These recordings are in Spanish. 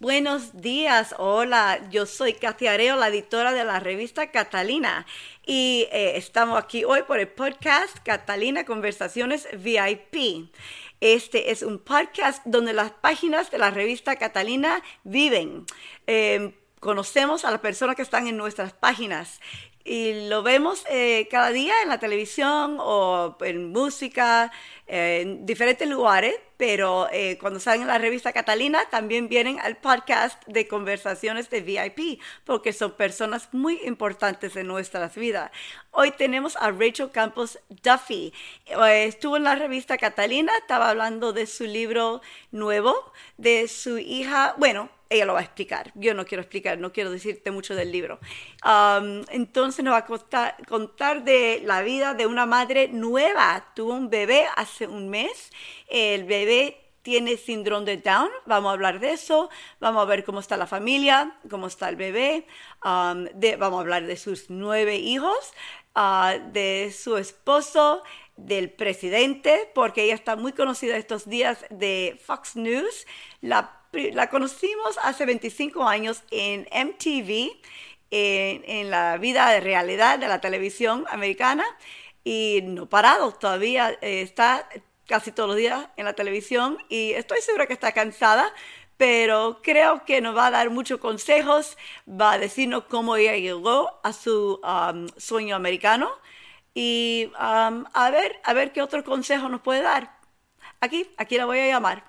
Buenos días, hola, yo soy Katia Areo, la editora de la revista Catalina y eh, estamos aquí hoy por el podcast Catalina Conversaciones VIP. Este es un podcast donde las páginas de la revista Catalina viven. Em, conocemos a las personas que están en nuestras páginas y lo vemos eh, cada día en la televisión o en música, eh, en diferentes lugares, pero eh, cuando salen en la revista Catalina también vienen al podcast de conversaciones de VIP, porque son personas muy importantes en nuestras vidas. Hoy tenemos a Rachel Campos Duffy. Estuvo en la revista Catalina, estaba hablando de su libro nuevo, de su hija, bueno, ella lo va a explicar. Yo no quiero explicar, no quiero decirte mucho del libro. Um, entonces nos va a contar, de la vida de una madre nueva. Tuvo un bebé hace un mes. El bebé tiene síndrome de Down, vamos a hablar de eso, vamos a ver cómo está la familia, cómo está el bebé, um, vamos a hablar de sus nueve hijos, uh, de su esposo, del presidente, porque ella está muy conocida estos días de Fox News, la la conocimos hace 25 años en MTV, en, la vida de realidad de la televisión americana, y no parado, todavía eh, está casi todos los días en la televisión y estoy segura que está cansada, pero creo que nos va a dar muchos consejos, va a decirnos cómo ella llegó a su sueño americano y a ver, a ver qué otro consejo nos puede dar. Aquí, aquí la voy a llamar.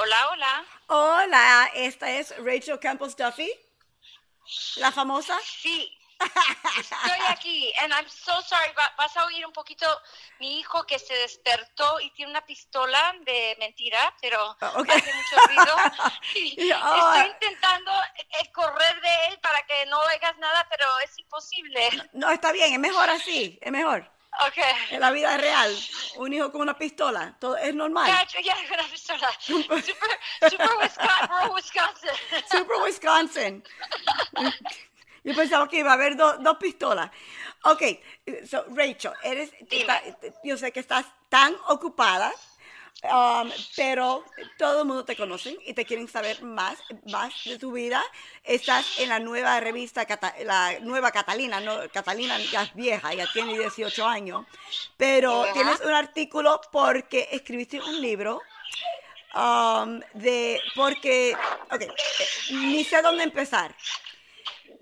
Hola, hola. Hola, esta es Rachel Campos Duffy, la famosa. Sí, estoy aquí. And I'm so sorry. vas a oír un poquito mi hijo que se despertó y tiene una pistola de mentira, pero ah, hace mucho ruido. estoy intentando eh, correr de él para que no oigas nada, pero es imposible. No, está bien, es mejor así, es mejor. Okay. En la vida real, un hijo con una pistola, todo es normal. Ya, ya, una pistola. Super, super Wisconsin. Wisconsin. Super Wisconsin. Yo pensaba que iba a haber dos pistolas. Ok, so, Rachel, eres, yo sé que estás tan ocupada Um, pero todo el mundo te conoce y te quieren saber más, más de tu vida. Estás en la nueva revista, la nueva Catalina, no, Catalina ya es vieja, ya tiene 18 años, pero tienes un artículo porque escribiste un libro um, de, porque, ok, eh, ni sé dónde empezar.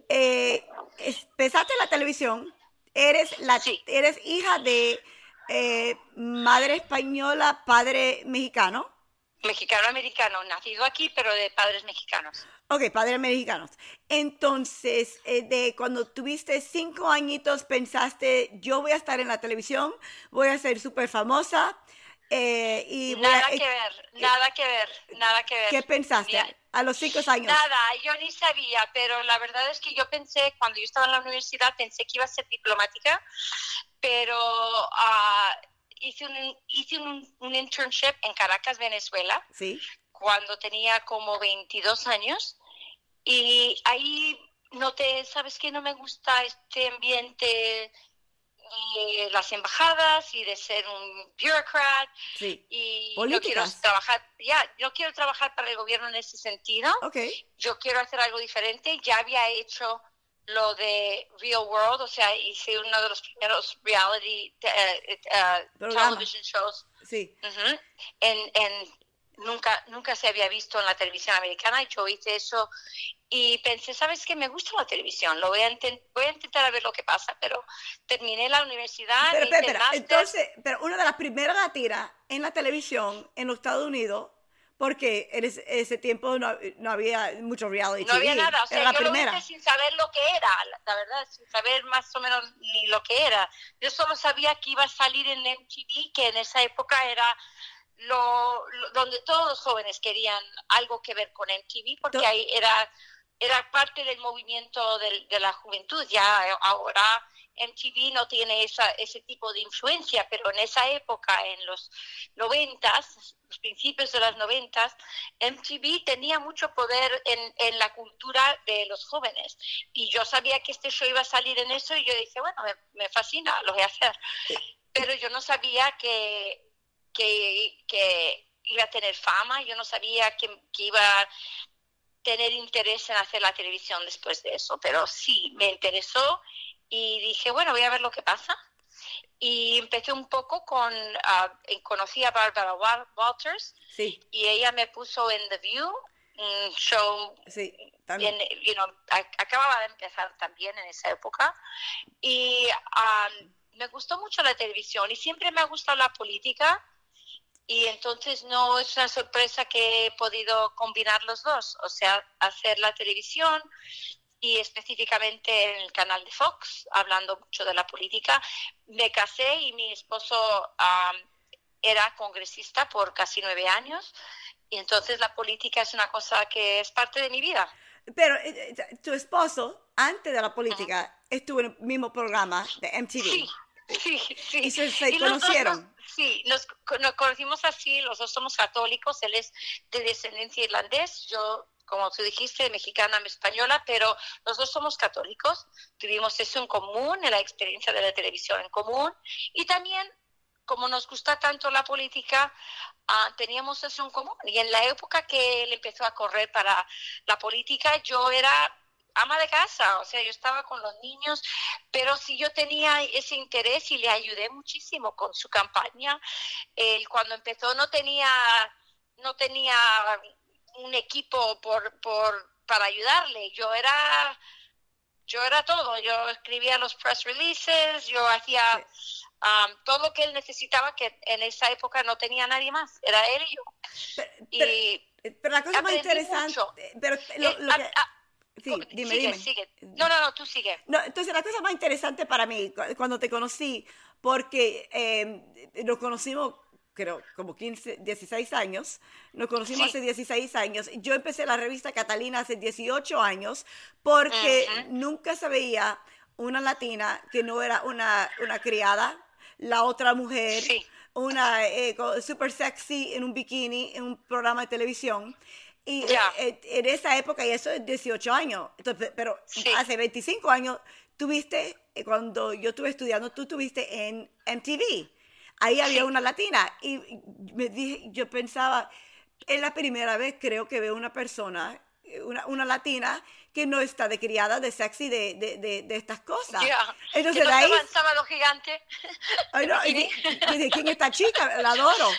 Eh, empezaste en la televisión, eres, la, eres hija de eh, madre española, padre mexicano. Mexicano-americano, nacido aquí, pero de padres mexicanos. Ok, padres mexicanos. Entonces, eh, de cuando tuviste cinco añitos, pensaste, yo voy a estar en la televisión, voy a ser súper famosa. Eh, y nada que ver, nada que ver, nada que ver. ¿Qué pensaste a los cinco años? Nada, yo ni sabía, pero la verdad es que yo pensé, cuando yo estaba en la universidad, pensé que iba a ser diplomática pero uh, hice, un, hice un, un, internship en Caracas, Venezuela, ¿Sí? cuando tenía como 22 años y ahí noté, ¿sabes qué? No me gusta este ambiente de las embajadas y de ser un bureaucrat sí. y no quiero trabajar ya no quiero trabajar para el gobierno en ese sentido okay. yo quiero hacer algo diferente ya había hecho lo de Real World, o sea, hice uno de los primeros reality uh, uh, television shows. Sí. en, en, nunca, nunca se había visto en la televisión americana y yo hice eso y pensé, ¿sabes qué? Me gusta la televisión, lo voy a, voy a intentar a ver lo que pasa, pero terminé la universidad. Pero, pero, entonces, pero una de las primeras latiras en la televisión en los Estados Unidos porque en ese, tiempo no, no, había mucho reality No había nada, o sea, yo primera. lo hice sin saber lo que era, la, verdad, sin saber más o menos ni lo que era. Yo solo sabía que iba a salir en MTV, que en esa época era lo, donde todos los jóvenes querían algo que ver con MTV, porque ahí era, era parte del movimiento de, de la juventud, ya ahora MTV no tiene esa, ese tipo de influencia, pero en esa época, en los noventas, los principios de las noventas, MTV tenía mucho poder en, la cultura de los jóvenes. Y yo sabía que este show iba a salir en eso y yo dije, bueno, me, fascina, lo voy a hacer. Pero yo no sabía que, que, iba a tener fama, yo no sabía que, que iba tener interés en hacer la televisión después de eso, pero sí, me interesó y dije, bueno, voy a ver lo que pasa. Y empecé un poco con, uh, conocí a Barbara Walters sí. y ella me puso en The View, un show, sí, también. you know, acababa de empezar también en esa época y um, me gustó mucho la televisión y siempre me ha gustado la política y entonces no es una sorpresa que he podido combinar los dos, o sea, hacer la televisión y específicamente en el canal de Fox, hablando mucho de la política. Me casé y mi esposo era congresista por casi nueve años y entonces la política es una cosa que es parte de mi vida. Pero eh, eh, tu esposo, antes de la política, estuvo en el mismo programa de MTV. Sí. Sí, sí. ¿Y se, conocieron? sí, nos, nos, conocimos así, los dos somos católicos, él es de descendencia irlandés, yo como tú dijiste, mexicana, española, pero los dos somos católicos, tuvimos eso en común, en la experiencia de la televisión en común, y también, como nos gusta tanto la política, ah, teníamos eso en común. Y en la época que él empezó a correr para la política, yo era ama de casa, o sea, yo estaba con los niños, pero sí yo tenía ese interés y le ayudé muchísimo con su campaña. Él cuando empezó no tenía, no tenía un equipo por, por, para ayudarle. Yo era, yo era todo. Yo escribía los press releases, yo hacía um, todo lo que él necesitaba, que en esa época no tenía nadie más. Era él y yo. Pero, y pero la cosa más interesante, pero lo, eh, que... Sí, dime, sigue, dime. Sigue. No, no, no, tú sigue. No, entonces, la cosa más interesante para mí, cuando te conocí, porque eh, nos conocimos creo, como 15, 16 años. Nos conocimos hace 16 años. Yo empecé la revista Catalina hace 18 años porque nunca se veía una latina que no era una, una criada, la otra mujer, una eh, super sexy en un bikini en un programa de televisión. Y eh, eh, en esa época, y eso es 18 años, Entonces, pero hace 25 años, tuviste, cuando yo estuve estudiando, tú estuviste en MTV ahí había una latina y me dije, yo pensaba, es la primera vez creo que veo una persona, una, una latina que no está de criada, de sexy, de, de, de, estas cosas. Entonces, que no ahí, avanzaba gigante. Ay, no, y, dije, ¿quién es esta chica? La adoro.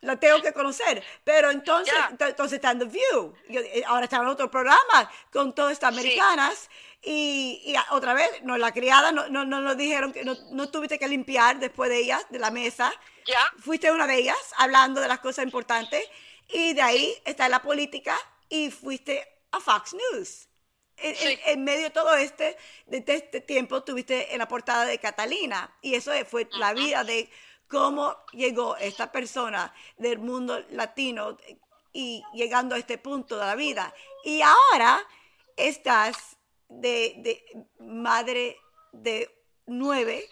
La tengo que conocer. Pero entonces, entonces está en The View. Eh, ahora está en otro programa con todas estas americanas. Y, y, otra vez, no, la criada no, no, no nos dijeron que no, no, tuviste que limpiar después de ellas, de la mesa. Ya. Fuiste una de ellas, hablando de las cosas importantes. Y de ahí está la política y fuiste a Fox News. En, medio de todo este, de, este tiempo, estuviste en la portada de Catalina. Y eso fue la vida de cómo llegó esta persona del mundo latino y llegando a este punto de la vida. Y ahora estás de, madre de nueve,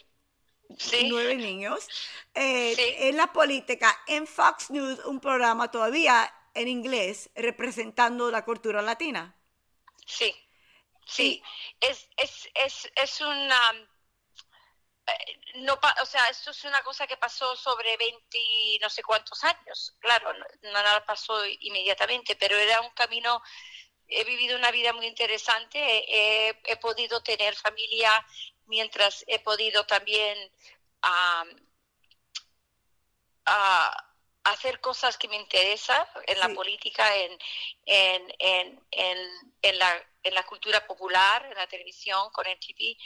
nueve niños, eh, en la política, en Fox News, un programa todavía en inglés representando la cultura latina. Sí, sí, es, es, es, es una... Eh, no, o sea, esto es una cosa que pasó sobre 20 no sé cuántos años. Claro, no, nada pasó inmediatamente, pero era un camino he vivido una vida muy interesante, he, podido tener familia mientras he podido también hacer cosas que me interesan en la política, en, en, en, en, la, en la cultura popular, en la televisión, con el TV.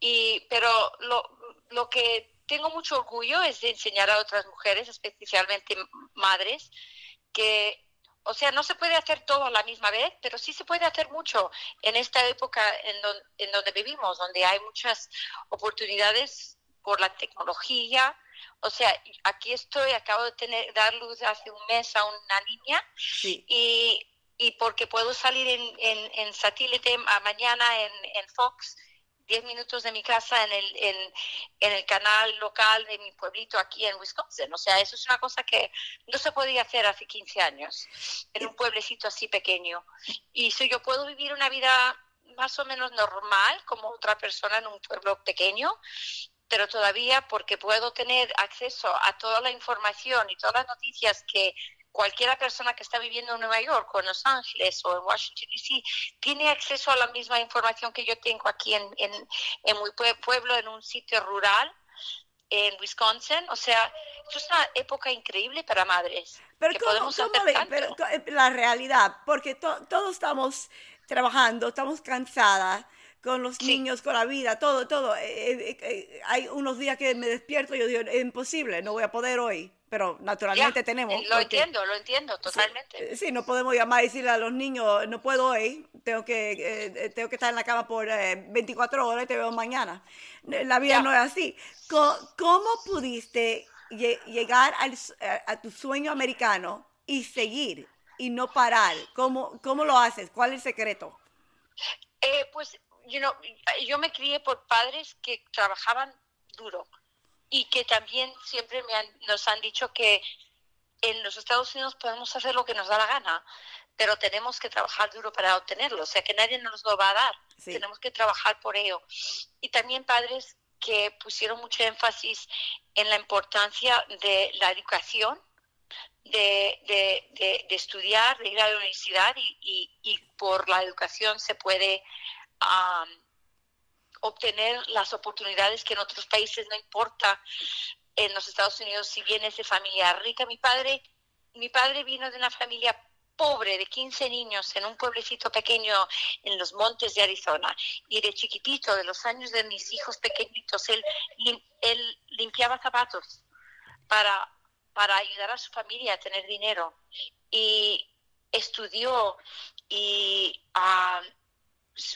Y, pero lo, lo que tengo mucho orgullo es de enseñar a otras mujeres, especialmente madres, que o sea, no se puede hacer todo a la misma vez, pero sí se puede hacer mucho en esta época en, donde vivimos, donde hay muchas oportunidades por la tecnología. O sea, aquí estoy, acabo de tener, dar luz hace un mes a una niña y, y, porque puedo salir en, en, satélite mañana en, en Fox 10 minutos de mi casa en el, en, en, el canal local de mi pueblito aquí en Wisconsin. O sea, eso es una cosa que no se podía hacer hace 15 años en un pueblecito así pequeño. Y si yo puedo vivir una vida más o menos normal como otra persona en un pueblo pequeño, pero todavía porque puedo tener acceso a toda la información y todas las noticias que cualquiera persona que está viviendo en Nueva York o en Los Ángeles o en Washington, D.C., tiene acceso a la misma información que yo tengo aquí en, en, en mi pueblo, en un sitio rural, en Wisconsin. O sea, esto es una época increíble para madres. Pero, ¿cómo, pero eh, la realidad, porque todos estamos trabajando, estamos cansadas con los niños, con la vida, todo, todo. Eh, eh, hay unos días que me despierto y yo digo, es imposible, no voy a poder hoy pero naturalmente tenemos. Lo entiendo, lo entiendo totalmente. Eh, sí, no podemos llamar y decirle a los niños, no puedo hoy, tengo que, eh, eh, tengo que estar en la cama por 24 horas y te veo mañana. La vida no es así. ¿Cómo, pudiste llegar a, tu sueño americano y seguir y no parar? ¿Cómo, cómo lo haces? ¿Cuál es el secreto? pues, you know, yo me crié por padres que trabajaban duro y que también siempre me nos han dicho que en los Estados Unidos podemos hacer lo que nos da la gana, pero tenemos que trabajar duro para obtenerlo, o sea que nadie nos lo va a dar, tenemos que trabajar por ello. Y también padres que pusieron mucho énfasis en la importancia de la educación, de, de, de, estudiar, de ir a la universidad y, y, por la educación se puede obtener las oportunidades que en otros países no importa. En los Estados Unidos, si vienes de familia rica, mi padre, mi padre vino de una familia pobre de 15 niños en un pueblecito pequeño en los montes de Arizona. Y de chiquitito, de los años de mis hijos pequeñitos, él, él limpiaba zapatos para, para ayudar a su familia a tener dinero. Y estudió y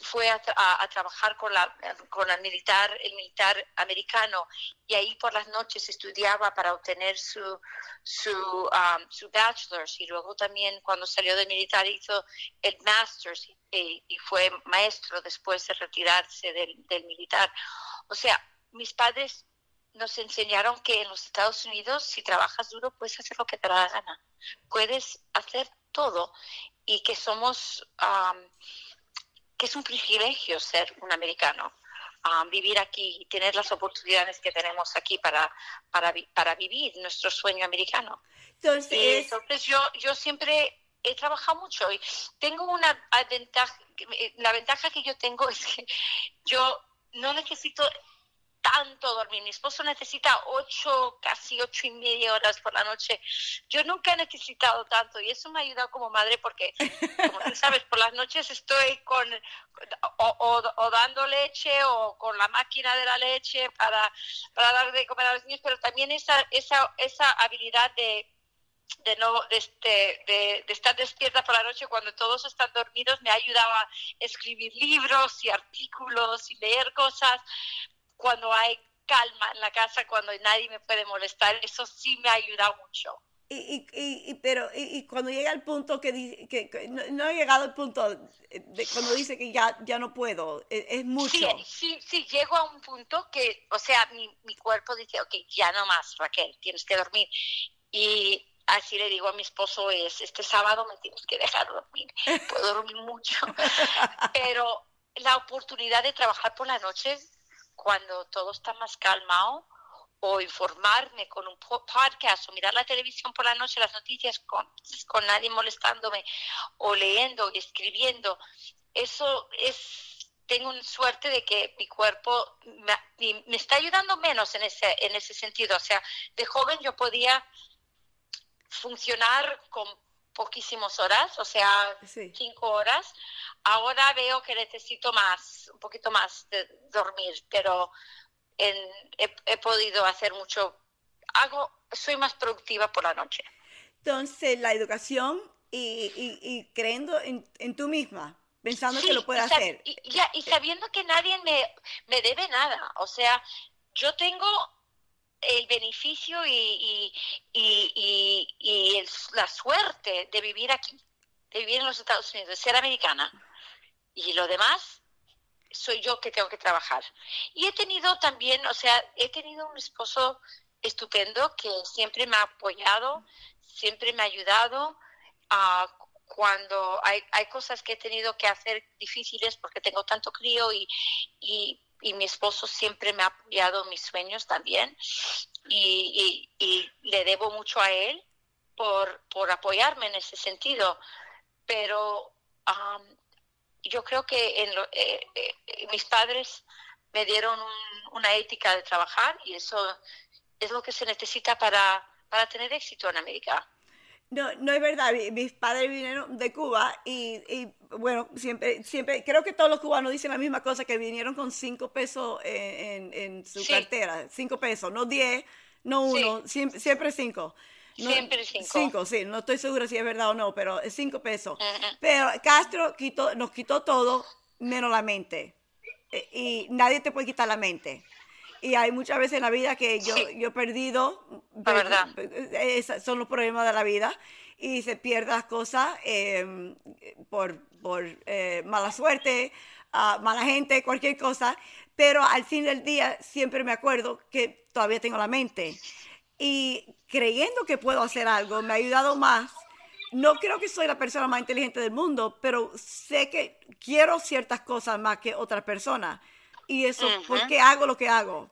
fue a, trabajar con la con el militar el militar americano y ahí por las noches estudiaba para obtener su su um, su bachelor's y luego también cuando salió del militar hizo el master's y, fue maestro después de retirarse del, del militar. O sea mis padres nos enseñaron que en los Estados Unidos si trabajas duro puedes hacer lo que te da la gana. Puedes hacer todo y que somos um, que es un privilegio ser un americano. Um, vivir aquí y tener las oportunidades que tenemos aquí para, para, para vivir nuestro sueño americano. Entonces, entonces yo, yo siempre he trabajado mucho y tengo una ventaja, la ventaja que yo tengo es que yo no necesito tanto dormir. Mi esposo necesita ocho, casi ocho y media horas por la noche. Yo nunca he necesitado tanto y eso me ha ayudado como madre porque, como tú sabes, por las noches estoy con o, dando leche o con la máquina de la leche para, para dar de comer a los niños, pero también esa, esa, esa habilidad de de no de, este, de, de, estar despierta por la noche cuando todos están dormidos me ha ayudado a escribir libros y artículos y leer cosas cuando hay calma en la casa, cuando nadie me puede molestar, eso sí me ha ayudado mucho. Y, y, y pero y, cuando llega el punto que, que, que no, no, he llegado al punto de cuando dice que ya, ya no puedo, es, es mucho. Sí, sí, sí, llego a un punto que, o sea, mi, mi cuerpo dice, ok, ya no más, Raquel, tienes que dormir. Y así le digo a mi esposo, es, este sábado me tienes que dejar dormir, puedo dormir mucho. pero la oportunidad de trabajar por la noche cuando todo está más calmado o informarme con un podcast o mirar la televisión por la noche, las noticias con, con nadie molestándome o leyendo y escribiendo. Eso es, tengo suerte de que mi cuerpo me, me, está ayudando menos en ese, en ese sentido. O sea, de joven yo podía funcionar con poquísimas horas, o sea, cinco horas. Ahora veo que necesito más, un poquito más de dormir, pero he, podido hacer mucho. Hago, soy más productiva por la noche. Entonces, la educación y, y, creyendo en, en, tú misma, pensando que lo puedes hacer. Y, y sabiendo que nadie me, me debe nada. O sea, yo tengo el beneficio y, y, y, la suerte de vivir aquí, de vivir en los Estados Unidos, de ser americana. Y lo demás soy yo que tengo que trabajar. Y he tenido también, o sea, he tenido un esposo estupendo que siempre me ha apoyado, siempre me ha ayudado. a cuando hay, hay cosas que he tenido que hacer difíciles porque tengo tanto crío y, y, mi esposo siempre me ha apoyado mis sueños también y, y, le debo mucho a él por, por apoyarme en ese sentido. Pero yo creo que en eh, eh, mis padres me dieron una ética de trabajar y eso es lo que se necesita para, para tener éxito en América. No, no es verdad. Mis padres vinieron de Cuba y, y, bueno, siempre, siempre, creo que todos los cubanos dicen la misma cosa, que vinieron con cinco pesos en, en, su cartera. Cinco pesos, no diez, no uno, siempre, siempre cinco. siempre cinco. Cinco, sí. No estoy segura si es verdad o no, pero es cinco pesos. Pero Castro quitó, nos quitó todo menos la mente. E, y nadie te puede quitar la mente y hay muchas veces en la vida que yo, yo he perdido, la verdad. Esos son los problemas de la vida y se pierden las cosas em, por, por eh, mala suerte, mala gente, cualquier cosa, pero al fin del día siempre me acuerdo que todavía tengo la mente y creyendo que puedo hacer algo me ha ayudado más. No creo que soy la persona más inteligente del mundo, pero sé que quiero ciertas cosas más que otras personas y eso, ¿por qué hago lo que hago?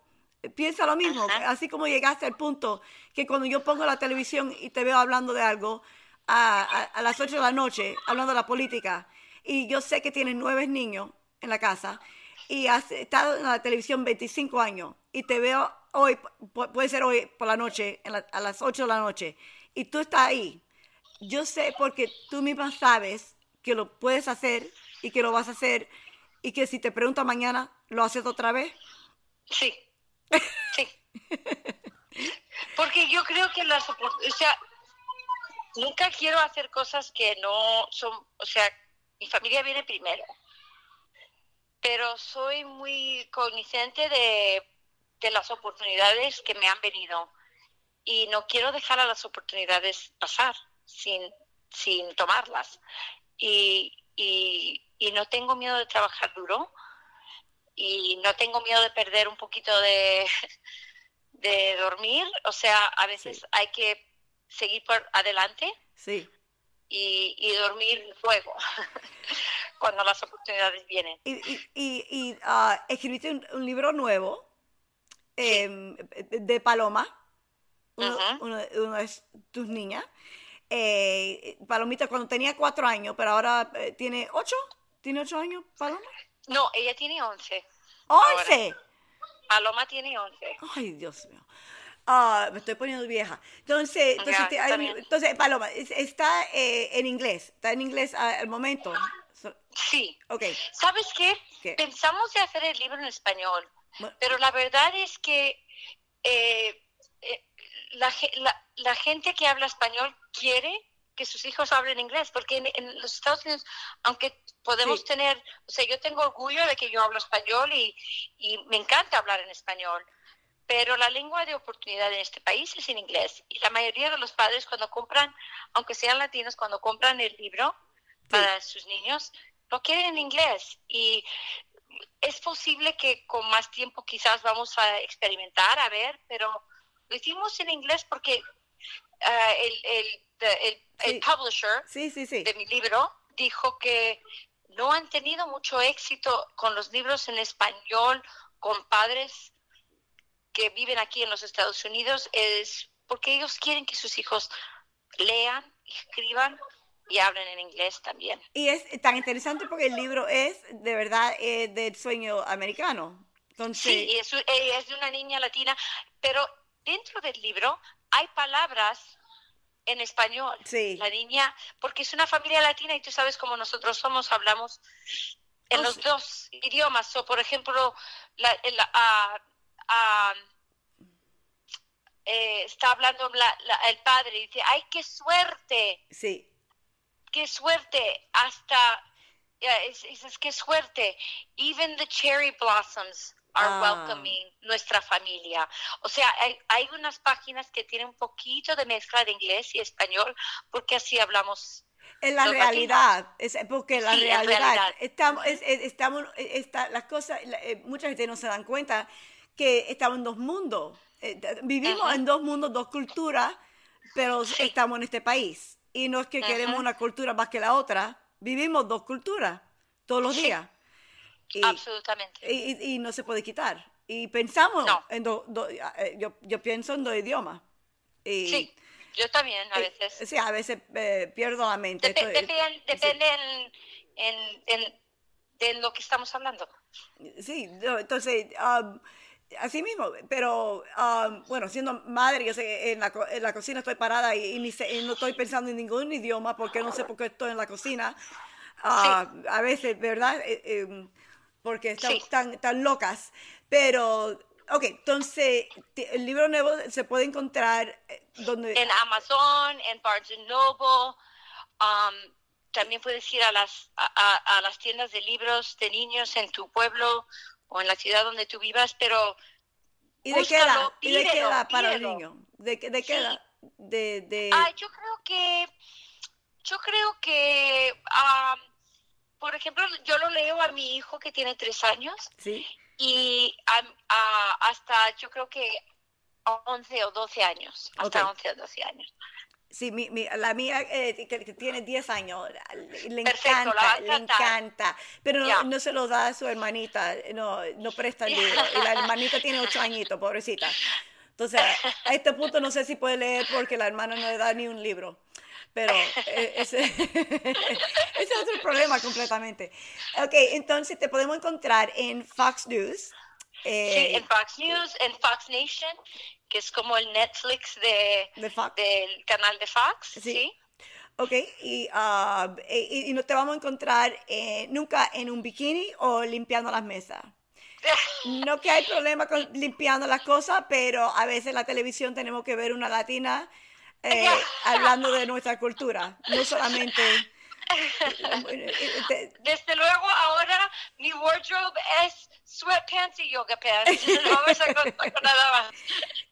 Piensa lo mismo, así como llegaste al punto que cuando yo pongo la televisión y te veo hablando de algo a, las 8 de la noche, hablando de la política, y yo sé que tienes nueve niños en la casa y has estado en la televisión 25 años y te veo hoy, puede ser hoy por la noche, a las 8 de la noche, y tú estás ahí. Yo sé porque tú misma sabes que lo puedes hacer y que lo vas a hacer y que si te pregunta mañana, ¿lo haces otra vez? Sí, sí. Porque yo creo que las o sea, nunca quiero hacer cosas que no son, o sea, mi familia viene primero. Pero soy muy cognizante de, de las oportunidades que me han venido y no quiero dejar a las oportunidades pasar sin, sin tomarlas. Y, y, y no tengo miedo de trabajar duro y no tengo miedo de perder un poquito de, de dormir. O sea, a veces hay que seguir por adelante sí. y, y dormir luego cuando las oportunidades vienen. Y, y, y ah, escribiste un, libro nuevo em, de Paloma, uno, de tus niñas. Eh, Palomita cuando tenía cuatro años, pero ahora eh, tiene ocho. ¿Tiene ocho años, Paloma? No, ella tiene once. ¿Once? Paloma tiene once. Ay, Dios mío. Ah, me estoy poniendo vieja. Entonces, entonces, Paloma, está eh, en inglés. Está en inglés al momento. Sí. Ok. ¿Sabes qué? Pensamos de hacer el libro en español, pero la verdad es que eh, eh, la, la, la gente que habla español quiere que sus hijos hablen inglés, porque en, los Estados Unidos, aunque podemos tener, o sea, yo tengo orgullo de que yo hablo español y, y me encanta hablar en español, pero la lengua de oportunidad en este país es en inglés. Y la mayoría de los padres cuando compran, aunque sean latinos, cuando compran el libro para sus niños, lo quieren en inglés. Y es posible que con más tiempo quizás vamos a experimentar, a ver, pero lo hicimos en inglés porque ah, el, el el, publisher de mi libro dijo que no han tenido mucho éxito con los libros en español con padres que viven aquí en los Estados Unidos es porque ellos quieren que sus hijos lean, escriban y hablen en inglés también. Y es tan interesante porque el libro es de verdad eh, del sueño americano. Entonces... Sí, es, eh, es de una niña latina, pero dentro del libro hay palabras en español. Sí. La niña, porque es una familia latina y tú sabes cómo nosotros somos, hablamos en oh, los dos idiomas. O, por ejemplo, la, eh, está hablando el padre y dice, ¡ay, qué suerte! Sí. ¡Qué suerte! Hasta, es, qué suerte. Even the cherry blossoms are ah. welcoming nuestra familia. O sea, hay, hay, unas páginas que tienen un poquito de mezcla de inglés y español porque así hablamos En la realidad, es porque la realidad, estamos, estamos, está, las cosas, eh, mucha gente no se dan cuenta que estamos en dos mundos, eh, vivimos en dos mundos, dos culturas, pero estamos en este país. Y no es que queremos una cultura más que la otra, vivimos dos culturas todos los días. Absolutamente. Y, no se puede quitar. Y pensamos en dos, eh, yo, yo pienso en dos idiomas. Y, sí yo también, a eh, veces. sí, a veces eh, pierdo la mente. depende en, en, lo que estamos hablando. Sí, entonces, um, así mismo, pero um, bueno, siendo madre, yo sé, en la, en la cocina estoy parada y, no estoy pensando en ningún idioma porque no sé por qué estoy en la cocina. Uh, a veces, ¿verdad? Eh, em, porque estamos tan, tan locas. Pero Ok, entonces el libro nuevo se puede encontrar eh, donde... En Amazon, en Barnes Noble, um, también puedes ir a las, a, las tiendas de libros de niños en tu pueblo o en la ciudad donde tú vivas, pero... ¿Y de qué edad? ¿Y de qué edad para el niño? ¿De, de qué edad? De, de... Ah, yo creo que... Yo creo que... Um, por ejemplo, yo lo leo a mi hijo que tiene tres años. Sí y hasta yo creo que 11 o 12 años, hasta 11 o 12 años. Sí, mi, mi, la mía eh, que, tiene 10 años, le encanta, le encanta, pero no, se lo da a su hermanita, no, no presta el libro. Y la hermanita tiene 8 añitos, pobrecita. Entonces, a este punto no sé si puede leer porque la hermana no le da ni un libro. Pero eh, ese, es otro problema completamente. Ok, entonces te podemos encontrar en Fox News. Eh, sí, en Fox News, en Fox Nation, que es como el Netflix de, del canal de Fox. Sí. Ok, y, uh, y, no te vamos a encontrar eh, nunca en un bikini o limpiando las mesas. No que hay problema con limpiando las cosas, pero a veces en la televisión tenemos que ver una latina eh, hablando de nuestra cultura, no solamente... Desde luego ahora mi wardrobe es sweatpants y yoga pants. No nada más.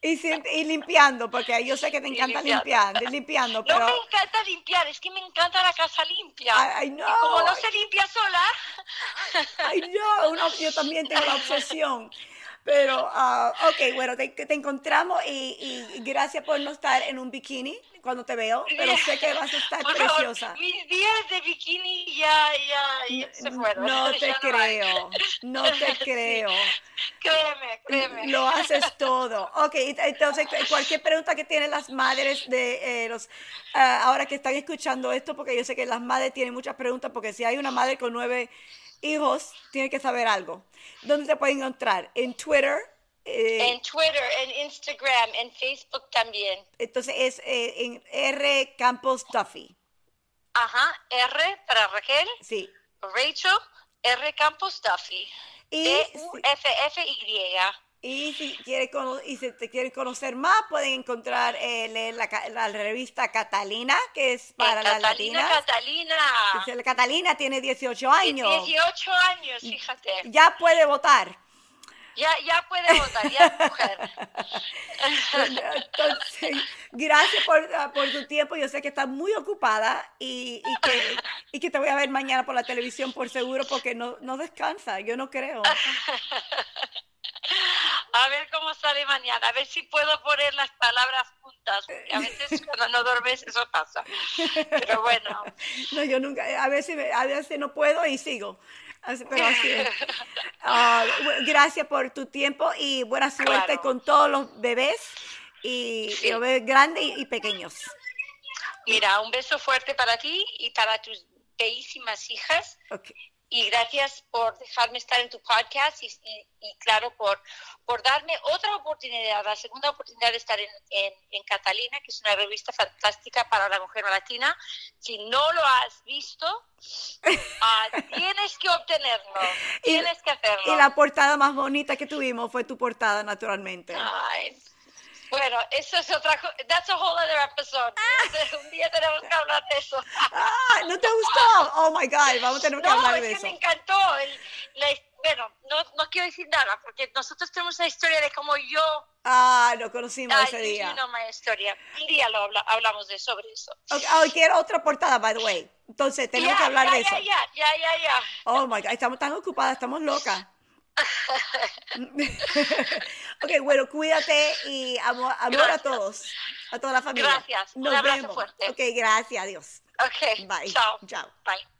Y, y, limpiando, porque yo sé que te encanta limpiar, limpiando. Pero... No me encanta limpiar, es que me encanta la casa limpia. Como no se limpia sola. Ay, no, yo también tengo la obsesión. Pero, uh, ok, bueno, te, te encontramos y, y, gracias por no estar en un bikini cuando te veo, pero sé que vas a estar preciosa. mis días de bikini ya, ya, se fueron. No te creo, no te creo. Créeme, créeme. Lo haces todo. Ok, entonces cualquier pregunta que tienen las madres de eh, los, ah, ahora que están escuchando esto, porque yo sé que las madres tienen muchas preguntas, porque si hay una madre con nueve hijos, tiene que saber algo. ¿Dónde te pueden encontrar? En Twitter. Eh, en Twitter, en Instagram, en Facebook también. Entonces es eh, en R Campos Duffy. Ajá, R para Raquel. Sí. Rachel, R Campos Duffy. Y D-U-F-F-Y. Y si, quiere, y si te quieren conocer más, pueden encontrar eh, la, revista Catalina, que es para la Catalina, latinas. Catalina. Catalina tiene 18 años. 18 años, fíjate. Ya puede votar. Ya, ya puede votar, ya es mujer. Entonces, gracias por, ah, por, tu tiempo. Yo sé que estás muy ocupada y, y, que, y que te voy a ver mañana por la televisión por seguro porque no, no descansa. Yo no creo. A ver cómo sale mañana, a ver si puedo poner las palabras juntas, porque a veces cuando no duermes eso pasa. Pero bueno. No, yo nunca, a veces, a veces no puedo y sigo. Pero así ah, gracias por tu tiempo y buena suerte con todos los bebés y, los bebés grandes y, pequeños. Mira, un beso fuerte para ti y para tus bellísimas hijas. Okay y gracias por dejarme estar en tu podcast y, claro, por, por darme otra oportunidad, la segunda oportunidad de estar en, en, Catalina, que es una revista fantástica para la mujer latina. Si no lo has visto, ah, tienes que obtenerlo, tienes que hacerlo. Y la portada más bonita que tuvimos fue tu portada, naturalmente. Ay, bueno, eso es otra cosa. That's a whole other episode. Ah. Un día tenemos que hablar de eso. Ah, ¿no te gustó? Oh my God, vamos a tener que hablar de es eso. Que me encantó. El, bueno, no, no quiero decir nada, porque nosotros tenemos una historia de cómo yo... Ah, lo conocimos ese día. No, una historia. Un día lo hablamos de sobre eso. Okay, oh, quiero otra portada, by the way. Entonces, tenemos que hablar de eso. Ya, ya, ya, ya. Oh, my God, estamos tan ocupadas, estamos locas. ok, bueno, cuídate y amor, a todos, a toda la familia. Gracias. Un abrazo fuerte. Ok, gracias, adiós. Ok. Bye. Chao. Chao. Bye.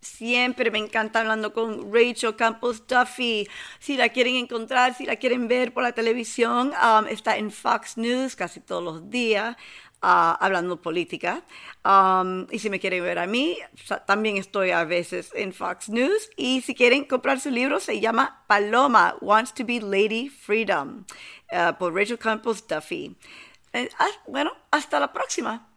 Siempre me encanta hablando con Rachel Campos Duffy. Si la quieren encontrar, si la quieren ver por la televisión, um, está en Fox News casi todos los días. Uh, hablando política. Um, y si me quieren ver a mí, también estoy a veces en Fox News. Y si quieren comprar su libro, se llama Paloma Wants to be Lady Freedom uh, por Rachel Campos Duffy. Ah, bueno, hasta la próxima.